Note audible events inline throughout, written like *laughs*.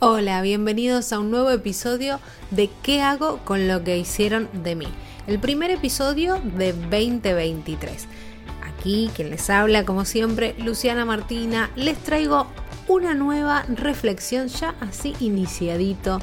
Hola, bienvenidos a un nuevo episodio de ¿Qué hago con lo que hicieron de mí? El primer episodio de 2023. Aquí quien les habla, como siempre, Luciana Martina, les traigo una nueva reflexión ya así iniciadito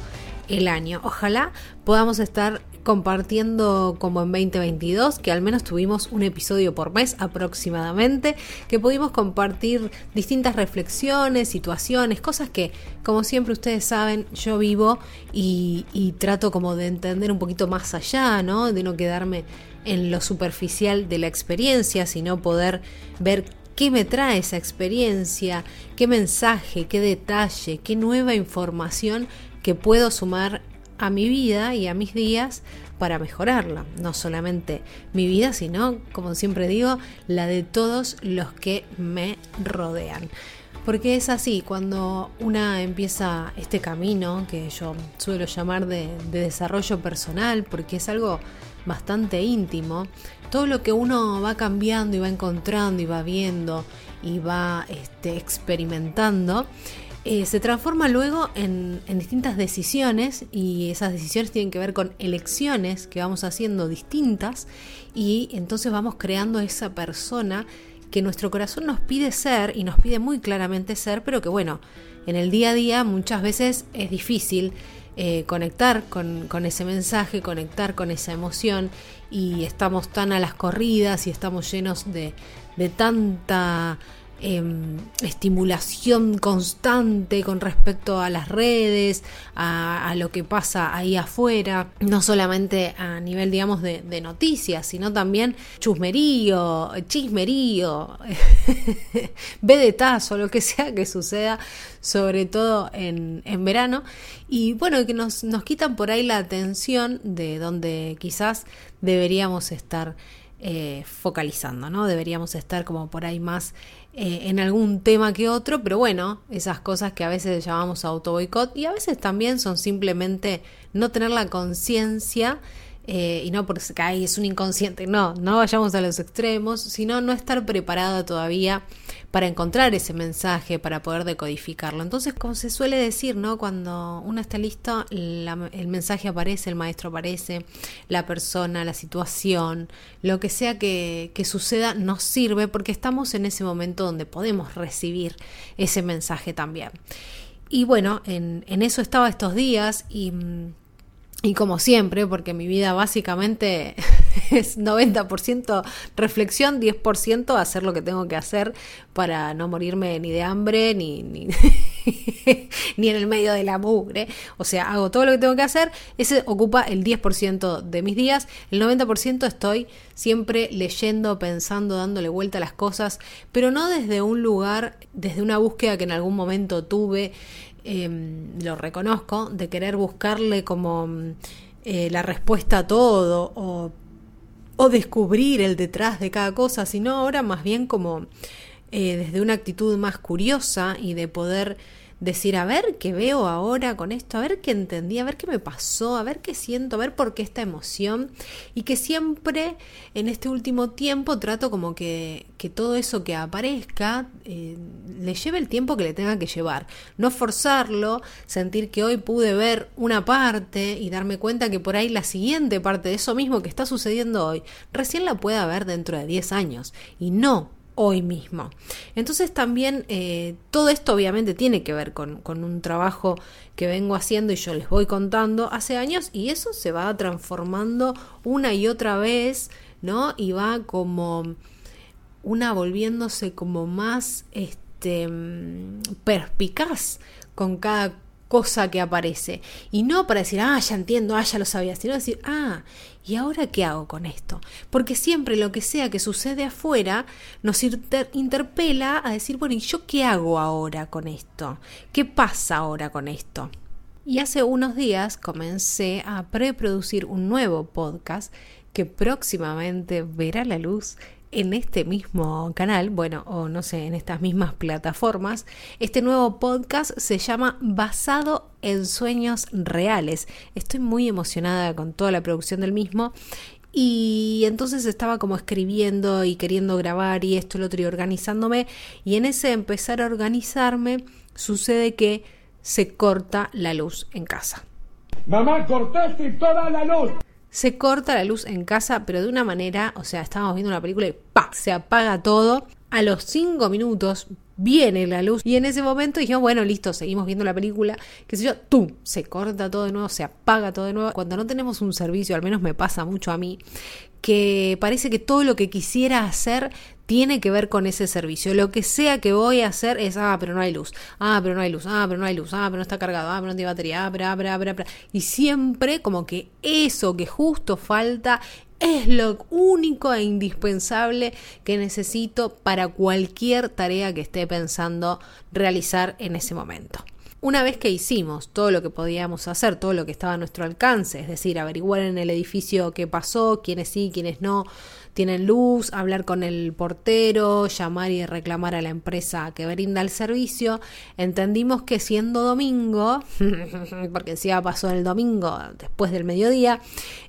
el año. Ojalá podamos estar compartiendo como en 2022, que al menos tuvimos un episodio por mes aproximadamente, que pudimos compartir distintas reflexiones, situaciones, cosas que, como siempre ustedes saben, yo vivo y, trato como de entender un poquito más allá, ¿no? De no quedarme en lo superficial de la experiencia, sino poder ver qué me trae esa experiencia, qué mensaje, qué detalle, qué nueva información que puedo sumar a mi vida y a mis días para mejorarla. No solamente mi vida, sino, como siempre digo, la de todos los que me rodean. Porque es así, cuando una empieza este camino, que yo suelo llamar de, desarrollo personal, porque es algo bastante íntimo, todo lo que uno va cambiando y va encontrando y va viendo y va este, experimentando, eh, se transforma luego en, distintas decisiones y esas decisiones tienen que ver con elecciones que vamos haciendo distintas y entonces vamos creando esa persona que nuestro corazón nos pide ser y nos pide muy claramente ser, pero que bueno, en el día a día muchas veces es difícil eh, conectar con, ese mensaje, conectar con esa emoción y estamos tan a las corridas y estamos llenos de tanta Em, estimulación constante con respecto a las redes, a, lo que pasa ahí afuera, no solamente a nivel, digamos, de, noticias, sino también chusmerío, chismerío, *laughs* vedetazo, lo que sea que suceda, sobre todo en, en verano, y bueno, que nos, nos quitan por ahí la atención de donde quizás deberíamos estar eh, focalizando, ¿no? Deberíamos estar como por ahí más eh, en algún tema que otro, pero bueno, esas cosas que a veces llamamos auto boicot y a veces también son simplemente no tener la conciencia eh, y no porque ahí es un inconsciente, no, no vayamos a los extremos, sino no estar preparado todavía para encontrar ese mensaje, para poder decodificarlo. Entonces, como se suele decir, ¿no? Cuando uno está listo, el mensaje aparece, el maestro aparece, la persona, la situación, lo que sea que, que suceda, nos sirve porque estamos en ese momento donde podemos recibir ese mensaje también. Y bueno, en, en eso estaba estos días y y como siempre, porque mi vida básicamente *laughs* es 90% reflexión, 10% hacer lo que tengo que hacer para no morirme ni de hambre, ni, ni, *laughs* ni, en el medio de la mugre. O sea, hago todo lo que tengo que hacer, ese ocupa el 10% de mis días, el 90% estoy siempre leyendo, pensando, dándole vuelta a las cosas, pero no desde un lugar, desde una búsqueda que en algún momento tuve Em, lo reconozco, de querer buscarle como eh, la respuesta a todo o, o, descubrir el detrás de cada cosa, sino ahora más bien como eh, desde una actitud más curiosa y de poder decir, a ver qué veo ahora con esto, a ver qué entendí, a ver qué me pasó, a ver qué siento, a ver por qué esta emoción. Y que siempre en este último tiempo trato como que, que todo eso que aparezca eh, le lleve el tiempo que le tenga que llevar. No forzarlo, sentir que hoy pude ver una parte y darme cuenta que por ahí la siguiente parte de eso mismo que está sucediendo hoy, recién la pueda ver dentro de 10 años. Y no hoy mismo. Entonces también eh, todo esto obviamente tiene que ver con, con, un trabajo que vengo haciendo y yo les voy contando hace años y eso se va transformando una y otra vez, ¿no? Y va como una volviéndose como más este, mm, perspicaz con cada cosa que aparece. Y no para decir, ah, ya entiendo, ah, ya lo sabía, sino decir, ah, ¿y ahora qué hago con esto? Porque siempre lo que sea que sucede afuera nos interpela a decir, bueno, ¿y yo qué hago ahora con esto? ¿Qué pasa ahora con esto? Y hace unos días comencé a preproducir un nuevo podcast que próximamente verá la luz en este mismo canal, bueno, o no sé, en estas mismas plataformas. Este nuevo podcast se llama Basado en Sueños Reales. Estoy muy emocionada con toda la producción del mismo y entonces estaba como escribiendo y queriendo grabar y esto, lo otro y organizándome. Y en ese empezar a organizarme sucede que se corta la luz en casa. Mamá, cortaste toda la luz. Se corta la luz en casa, pero de una manera, o sea, estábamos viendo una película y ¡pa! se apaga todo. A los cinco minutos viene la luz y en ese momento dijimos, bueno, listo, seguimos viendo la película, qué sé yo, tú, se corta todo de nuevo, se apaga todo de nuevo. Cuando no tenemos un servicio, al menos me pasa mucho a mí, que parece que todo lo que quisiera hacer tiene que ver con ese servicio. Lo que sea que voy a hacer es, ah, pero no hay luz, ah, pero no hay luz, ah, pero no hay luz, ah, pero no está cargado, ah, pero no tiene batería, ah, pero, ah, pero, ah, pero, Y siempre como que eso que justo falta es lo único e indispensable que necesito para cualquier tarea que esté pensando realizar en ese momento. Una vez que hicimos todo lo que podíamos hacer, todo lo que estaba a nuestro alcance, es decir, averiguar en el edificio qué pasó, quiénes sí, quiénes no, tienen luz, hablar con el portero, llamar y reclamar a la empresa que brinda el servicio. Entendimos que siendo domingo, *laughs* porque encima pasó el domingo después del mediodía,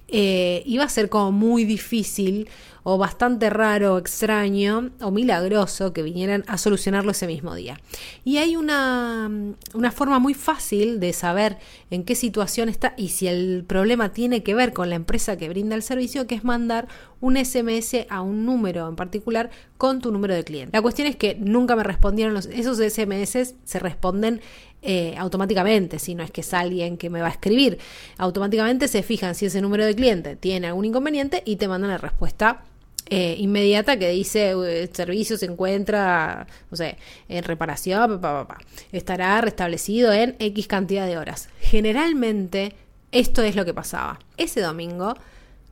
eh, iba a ser como muy difícil o bastante raro, extraño o milagroso que vinieran a solucionarlo ese mismo día. Y hay una, una forma muy fácil de saber en qué situación está y si el problema tiene que ver con la empresa que brinda el servicio, que es mandar un SMS a un número en particular con tu número de cliente. La cuestión es que nunca me respondieron los, esos SMS, se responden eh, automáticamente, si no es que es alguien que me va a escribir. Automáticamente se fijan si ese número de cliente tiene algún inconveniente y te mandan la respuesta eh, inmediata que dice el servicio se encuentra, no sé, en reparación, estará restablecido en X cantidad de horas. Generalmente esto es lo que pasaba. Ese domingo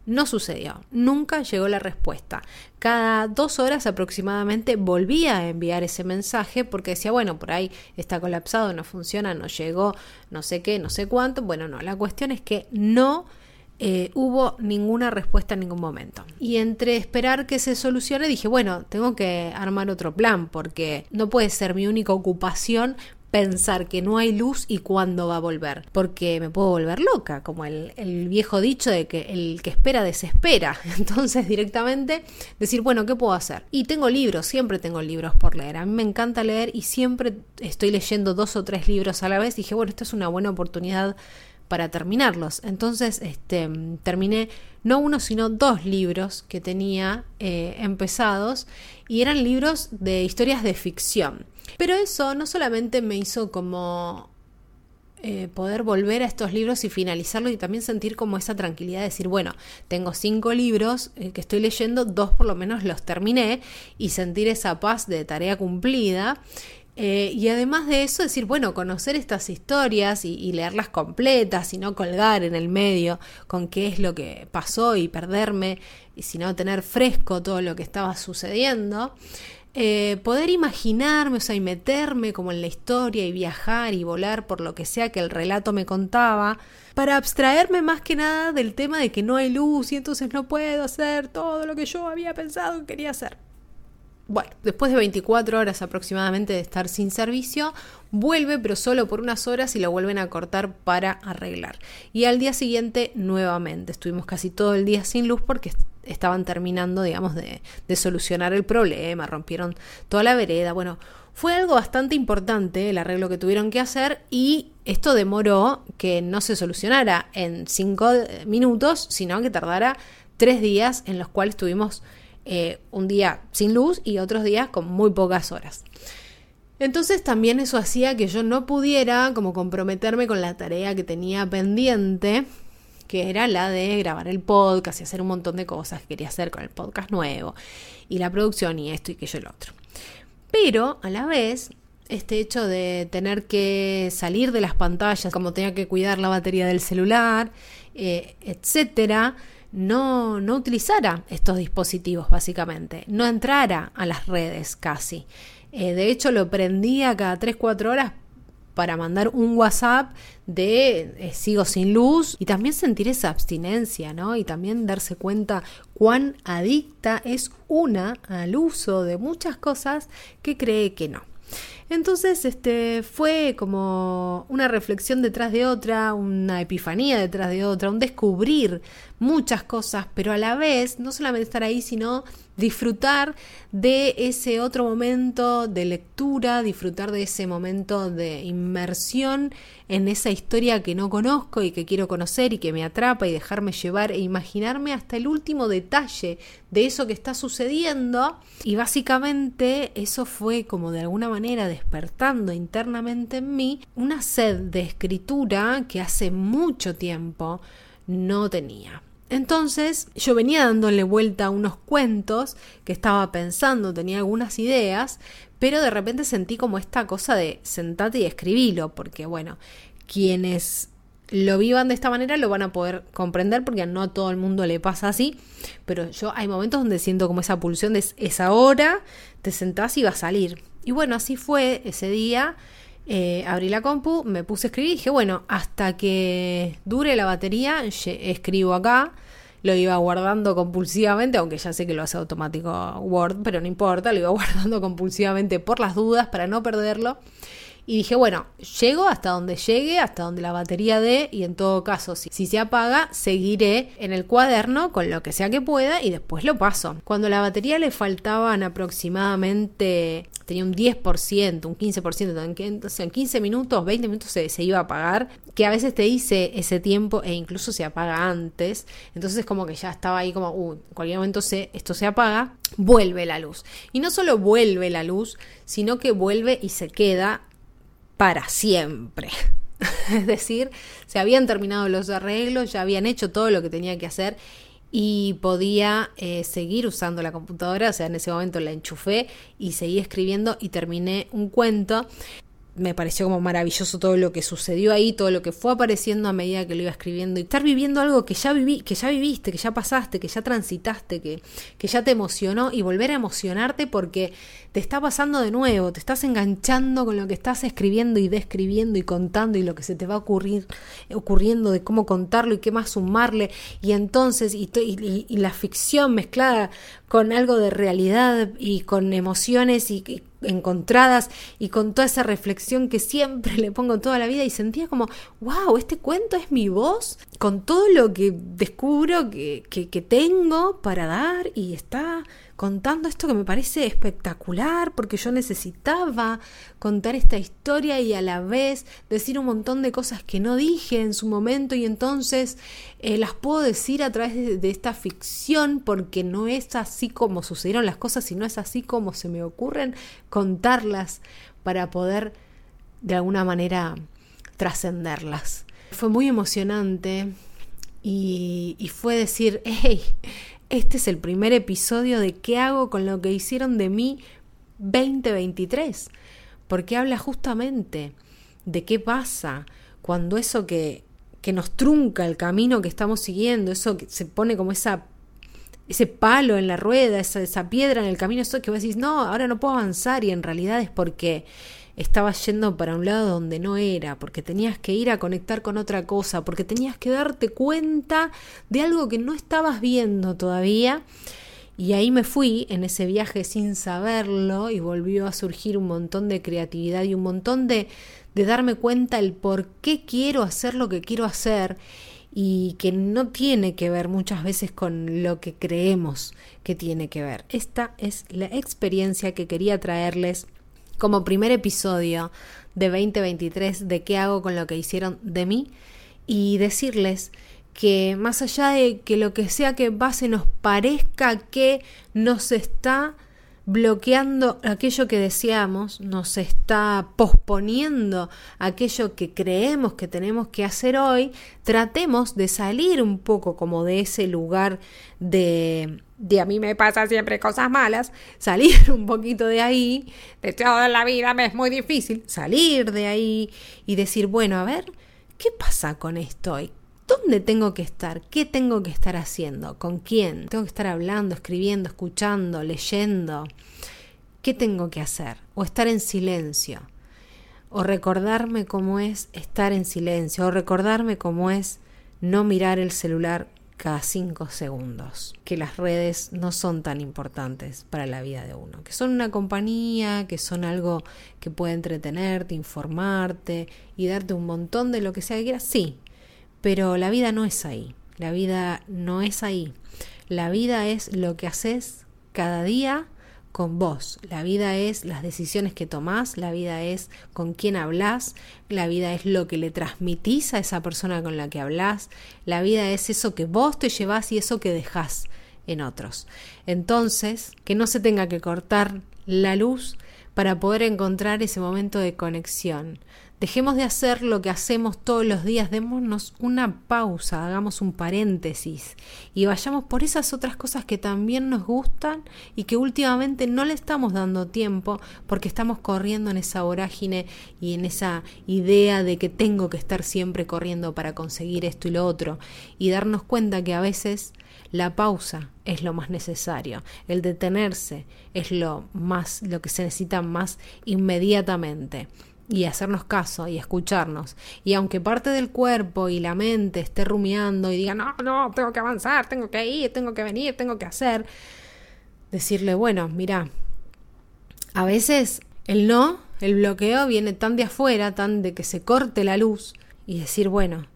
no sucedió, nunca llegó la respuesta. Cada dos horas aproximadamente volvía a enviar ese mensaje porque decía, bueno, por ahí está colapsado, no funciona, no llegó, no sé qué, no sé cuánto. Bueno, no, la cuestión es que no eh, hubo ninguna respuesta en ningún momento. Y entre esperar que se solucione, dije, bueno, tengo que armar otro plan, porque no puede ser mi única ocupación pensar que no hay luz y cuándo va a volver, porque me puedo volver loca, como el, el, viejo dicho de que el que espera desespera. *laughs* Entonces directamente decir, bueno, ¿qué puedo hacer? Y tengo libros, siempre tengo libros por leer. A mí me encanta leer y siempre estoy leyendo dos o tres libros a la vez. dije, bueno, esta es una buena oportunidad para terminarlos. Entonces, este, terminé no uno, sino dos libros que tenía eh, empezados y eran libros de historias de ficción. Pero eso no solamente me hizo como eh, poder volver a estos libros y finalizarlos y también sentir como esa tranquilidad de decir, bueno, tengo cinco libros eh, que estoy leyendo, dos por lo menos los terminé y sentir esa paz de tarea cumplida. Eh, y además de eso, decir, bueno, conocer estas historias y, leerlas completas y no colgar en el medio con qué es lo que pasó y perderme, y sino tener fresco todo lo que estaba sucediendo. Eh, poder imaginarme, o sea, y meterme como en la historia y viajar y volar por lo que sea que el relato me contaba, para abstraerme más que nada del tema de que no hay luz y entonces no puedo hacer todo lo que yo había pensado que quería hacer. Bueno, después de 24 horas aproximadamente de estar sin servicio, vuelve pero solo por unas horas y lo vuelven a cortar para arreglar. Y al día siguiente nuevamente, estuvimos casi todo el día sin luz porque estaban terminando, digamos, de, solucionar el problema, rompieron toda la vereda. Bueno, fue algo bastante importante el arreglo que tuvieron que hacer y esto demoró que no se solucionara en 5 minutos, sino que tardara 3 días en los cuales tuvimos eh, un día sin luz y otros días con muy pocas horas. Entonces también eso hacía que yo no pudiera como comprometerme con la tarea que tenía pendiente, que era la de grabar el podcast y hacer un montón de cosas que quería hacer con el podcast nuevo y la producción y esto y que yo el otro. Pero a la vez, este hecho de tener que salir de las pantallas, como tenía que cuidar la batería del celular, eh, etcétera, no, no utilizara estos dispositivos básicamente, no entrara a las redes casi. Eh, de hecho, lo prendía cada 3-4 horas para mandar un WhatsApp de eh, sigo sin luz y también sentir esa abstinencia, ¿no? Y también darse cuenta cuán adicta es una al uso de muchas cosas que cree que no. Entonces, este fue como una reflexión detrás de otra, una epifanía detrás de otra, un descubrir muchas cosas, pero a la vez no solamente estar ahí, sino disfrutar de ese otro momento de lectura, disfrutar de ese momento de inmersión en esa historia que no conozco y que quiero conocer y que me atrapa y dejarme llevar e imaginarme hasta el último detalle de eso que está sucediendo. Y básicamente eso fue como de alguna manera despertando internamente en mí una sed de escritura que hace mucho tiempo no tenía. Entonces yo venía dándole vuelta a unos cuentos que estaba pensando, tenía algunas ideas, pero de repente sentí como esta cosa de sentate y escribilo, porque bueno, quienes lo vivan de esta manera lo van a poder comprender porque no a todo el mundo le pasa así, pero yo hay momentos donde siento como esa pulsión de esa hora, te sentás y va a salir. Y bueno, así fue ese día. Eh, abrí la compu, me puse a escribir y dije, bueno, hasta que dure la batería, escribo acá. Lo iba guardando compulsivamente, aunque ya sé que lo hace automático Word, pero no importa, lo iba *laughs* guardando compulsivamente por las dudas para no perderlo. Y dije, bueno, llego hasta donde llegue, hasta donde la batería dé, y en todo caso, si, si, se apaga, seguiré en el cuaderno con lo que sea que pueda y después lo paso. Cuando la batería le faltaban aproximadamente, tenía un 10%, un 15%, entonces en 15 minutos, 20 minutos se, se iba a apagar, que a veces te dice ese tiempo e incluso se apaga antes, entonces como que ya estaba ahí como, uh, en cualquier momento se, esto se apaga, vuelve la luz. Y no solo vuelve la luz, sino que vuelve y se queda para siempre. *laughs* es decir, se habían terminado los arreglos, ya habían hecho todo lo que tenía que hacer y podía eh, seguir usando la computadora, o sea, en ese momento la enchufé y seguí escribiendo y terminé un cuento me pareció como maravilloso todo lo que sucedió ahí, todo lo que fue apareciendo a medida que lo iba escribiendo. Y estar viviendo algo que ya viví, que ya viviste, que ya pasaste, que ya transitaste, que, que ya te emocionó y volver a emocionarte porque te está pasando de nuevo, te estás enganchando con lo que estás escribiendo y describiendo y contando y lo que se te va a ocurrir, ocurriendo de cómo contarlo y qué más sumarle. Y entonces y, y, y la ficción mezclada con algo de realidad y con emociones y, y encontradas y con toda esa reflexión que siempre *laughs* le pongo toda la vida y sentía como, wow, este cuento es mi voz con todo lo que descubro que, que, que tengo para dar y está contando esto que me parece espectacular porque yo necesitaba contar esta historia y a la vez decir un montón de cosas que no dije en su momento y entonces eh, las puedo decir a través de, esta ficción porque no es así como sucedieron las cosas, sino es así como se me ocurren contarlas para poder de alguna manera trascenderlas. Fue muy emocionante y, y fue decir, hey, este es el primer episodio de qué hago con lo que hicieron de mí 2023, porque habla justamente de qué pasa cuando eso que, que nos trunca el camino que estamos siguiendo, eso que se pone como esa ese palo en la rueda, esa, esa piedra en el camino, eso que vos decís, no, ahora no puedo avanzar y en realidad es porque estabas yendo para un lado donde no era, porque tenías que ir a conectar con otra cosa, porque tenías que darte cuenta de algo que no estabas viendo todavía. Y ahí me fui en ese viaje sin saberlo y volvió a surgir un montón de creatividad y un montón de, de darme cuenta el por qué quiero hacer lo que quiero hacer y que no tiene que ver muchas veces con lo que creemos que tiene que ver. Esta es la experiencia que quería traerles como primer episodio de 2023 de qué hago con lo que hicieron de mí y decirles que más allá de que lo que sea que pase nos parezca que nos está bloqueando aquello que deseamos, nos está posponiendo aquello que creemos que tenemos que hacer hoy, tratemos de salir un poco como de ese lugar de, de a mí me pasa siempre cosas malas, salir *laughs* un poquito de ahí, de toda la vida me es muy difícil, salir de ahí y decir, bueno, a ver, ¿qué pasa con esto hoy? ¿Dónde tengo que estar? ¿Qué tengo que estar haciendo? ¿Con quién? ¿Tengo que estar hablando, escribiendo, escuchando, leyendo? ¿Qué tengo que hacer? ¿O estar en silencio? ¿O recordarme cómo es estar en silencio? ¿O recordarme cómo es no mirar el celular cada cinco segundos, que las redes no son tan importantes para la vida de uno, que son una compañía, que son algo que puede entretenerte, informarte y darte un montón de lo que sea que quieras, sí, pero la vida no es ahí, la vida no es ahí, la vida es lo que haces cada día con vos. La vida es las decisiones que tomás, la vida es con quién hablas, la vida es lo que le transmitís a esa persona con la que hablas, la vida es eso que vos te llevas y eso que dejás en otros. Entonces, que no se tenga que cortar la luz para poder encontrar ese momento de conexión, Dejemos de hacer lo que hacemos todos los días, démonos una pausa, hagamos un paréntesis y vayamos por esas otras cosas que también nos gustan y que últimamente no le estamos dando tiempo porque estamos corriendo en esa vorágine y en esa idea de que tengo que estar siempre corriendo para conseguir esto y lo otro y darnos cuenta que a veces la pausa es lo más necesario, el detenerse es lo más lo que se necesita más inmediatamente y hacernos caso y escucharnos. Y aunque parte del cuerpo y la mente esté rumiando y diga, no, no, tengo que avanzar, tengo que ir, tengo que venir, tengo que hacer, decirle, bueno, mira, a veces el no, el bloqueo viene tan de afuera, tan de que se corte la luz y decir, bueno,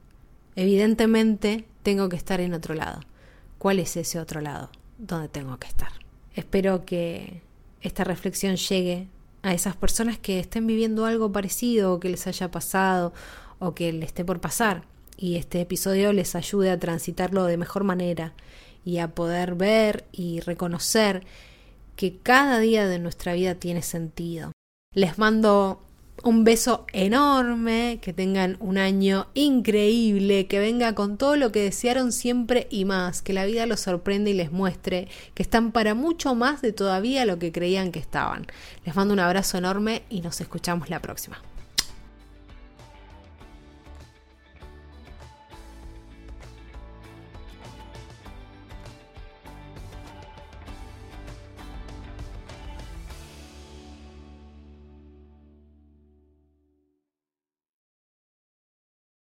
evidentemente tengo que estar en otro lado. ¿Cuál es ese otro lado donde tengo que estar? Espero que esta reflexión llegue a esas personas que estén viviendo algo parecido o que les haya pasado o que les esté por pasar y este episodio les ayude a transitarlo de mejor manera y a poder ver y reconocer que cada día de nuestra vida tiene sentido. Les mando un beso enorme, que tengan un año increíble, que venga con todo lo que desearon siempre y más, que la vida los sorprenda y les muestre que están para mucho más de todavía lo que creían que estaban. Les mando un abrazo enorme y nos escuchamos la próxima.